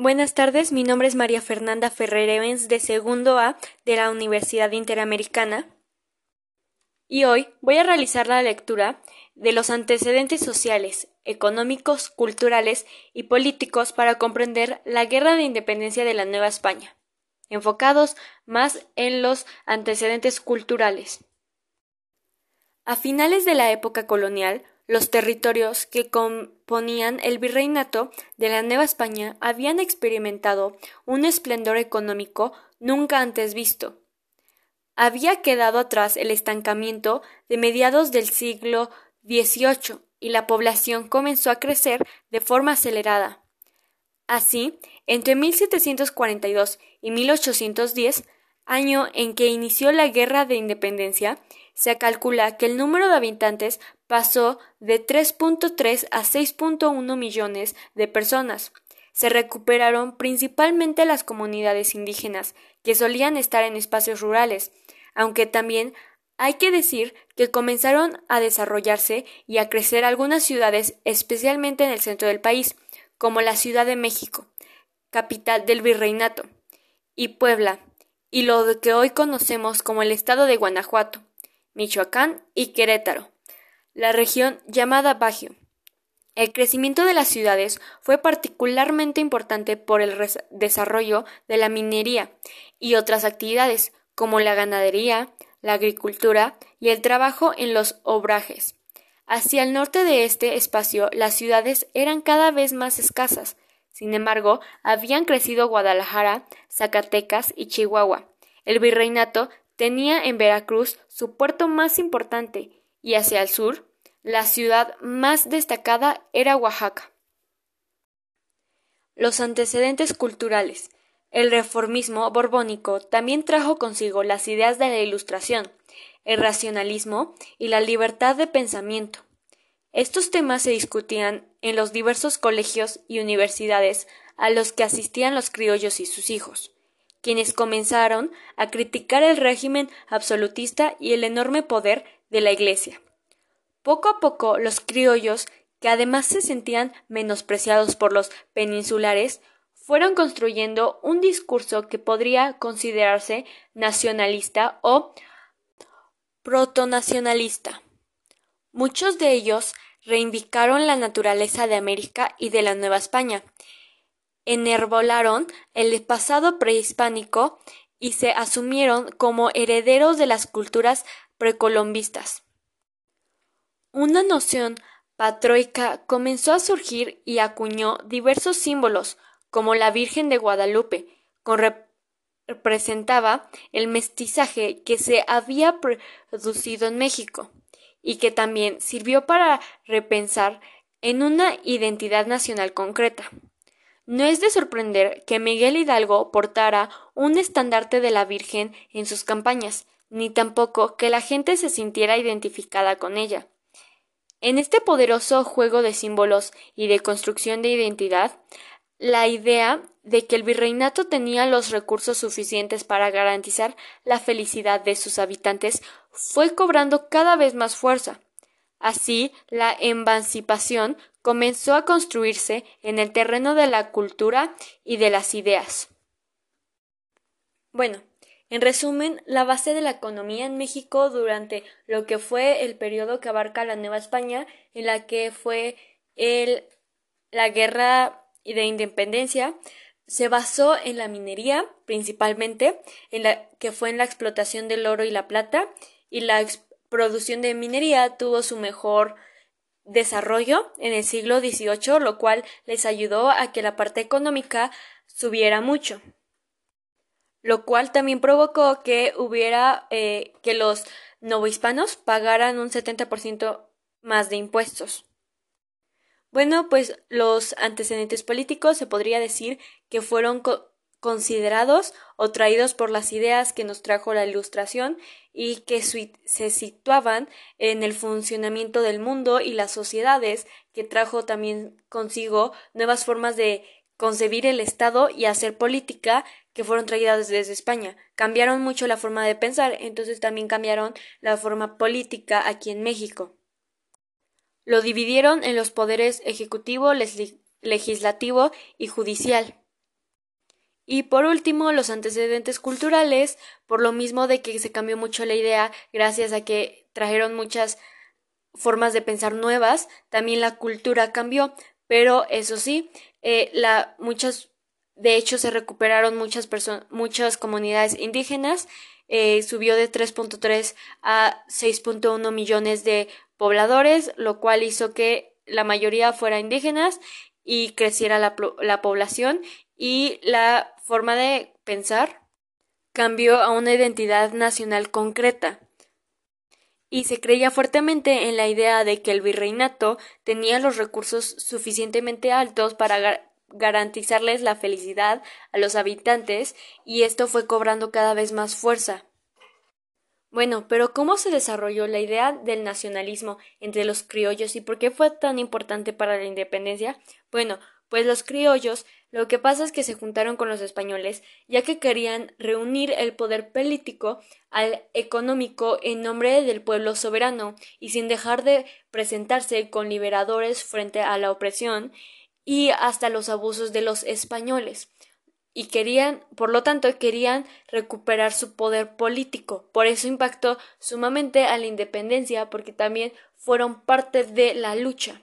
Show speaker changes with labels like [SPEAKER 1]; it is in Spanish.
[SPEAKER 1] Buenas tardes, mi nombre es María Fernanda Ferrer Evans de segundo A de la Universidad Interamericana y hoy voy a realizar la lectura de los antecedentes sociales, económicos, culturales y políticos para comprender la Guerra de Independencia de la Nueva España, enfocados más en los antecedentes culturales. A finales de la época colonial, los territorios que componían el virreinato de la Nueva España habían experimentado un esplendor económico nunca antes visto. Había quedado atrás el estancamiento de mediados del siglo XVIII y la población comenzó a crecer de forma acelerada. Así, entre 1742 y 1810, año en que inició la Guerra de Independencia, se calcula que el número de habitantes pasó de 3.3 a 6.1 millones de personas. Se recuperaron principalmente las comunidades indígenas, que solían estar en espacios rurales, aunque también hay que decir que comenzaron a desarrollarse y a crecer algunas ciudades, especialmente en el centro del país, como la Ciudad de México, capital del virreinato, y Puebla, y lo que hoy conocemos como el estado de Guanajuato. Michoacán y Querétaro, la región llamada Bajío. El crecimiento de las ciudades fue particularmente importante por el desarrollo de la minería y otras actividades como la ganadería, la agricultura y el trabajo en los obrajes. Hacia el norte de este espacio las ciudades eran cada vez más escasas. Sin embargo, habían crecido Guadalajara, Zacatecas y Chihuahua. El virreinato tenía en Veracruz su puerto más importante y hacia el sur, la ciudad más destacada era Oaxaca. Los antecedentes culturales. El reformismo borbónico también trajo consigo las ideas de la Ilustración, el racionalismo y la libertad de pensamiento. Estos temas se discutían en los diversos colegios y universidades a los que asistían los criollos y sus hijos quienes comenzaron a criticar el régimen absolutista y el enorme poder de la Iglesia. Poco a poco los criollos, que además se sentían menospreciados por los peninsulares, fueron construyendo un discurso que podría considerarse nacionalista o protonacionalista. Muchos de ellos reivindicaron la naturaleza de América y de la Nueva España, enervolaron el pasado prehispánico y se asumieron como herederos de las culturas precolombistas. Una noción patroica comenzó a surgir y acuñó diversos símbolos, como la Virgen de Guadalupe, que representaba el mestizaje que se había producido en México, y que también sirvió para repensar en una identidad nacional concreta. No es de sorprender que Miguel Hidalgo portara un estandarte de la Virgen en sus campañas, ni tampoco que la gente se sintiera identificada con ella. En este poderoso juego de símbolos y de construcción de identidad, la idea de que el virreinato tenía los recursos suficientes para garantizar la felicidad de sus habitantes fue cobrando cada vez más fuerza. Así, la emancipación comenzó a construirse en el terreno de la cultura y de las ideas. Bueno, en resumen, la base de la economía en México durante lo que fue el periodo que abarca la Nueva España, en la que fue el, la guerra de independencia, se basó en la minería, principalmente, en la que fue en la explotación del oro y la plata, y la producción de minería tuvo su mejor desarrollo en el siglo XVIII, lo cual les ayudó a que la parte económica subiera mucho, lo cual también provocó que hubiera eh, que los novohispanos pagaran un 70% más de impuestos. Bueno, pues los antecedentes políticos se podría decir que fueron considerados o traídos por las ideas que nos trajo la Ilustración y que se situaban en el funcionamiento del mundo y las sociedades, que trajo también consigo nuevas formas de concebir el Estado y hacer política que fueron traídas desde España. Cambiaron mucho la forma de pensar, entonces también cambiaron la forma política aquí en México. Lo dividieron en los poderes ejecutivo, legislativo y judicial. Y por último, los antecedentes culturales, por lo mismo de que se cambió mucho la idea gracias a que trajeron muchas formas de pensar nuevas, también la cultura cambió, pero eso sí, eh, la, muchas, de hecho se recuperaron muchas muchas comunidades indígenas, eh, subió de 3.3 a 6.1 millones de pobladores, lo cual hizo que la mayoría fuera indígenas y creciera la, la población y la forma de pensar cambió a una identidad nacional concreta. Y se creía fuertemente en la idea de que el virreinato tenía los recursos suficientemente altos para garantizarles la felicidad a los habitantes y esto fue cobrando cada vez más fuerza. Bueno, pero ¿cómo se desarrolló la idea del nacionalismo entre los criollos y por qué fue tan importante para la independencia? Bueno, pues los criollos lo que pasa es que se juntaron con los españoles, ya que querían reunir el poder político al económico en nombre del pueblo soberano y sin dejar de presentarse con liberadores frente a la opresión y hasta los abusos de los españoles. Y querían, por lo tanto, querían recuperar su poder político. Por eso impactó sumamente a la independencia, porque también fueron parte de la lucha.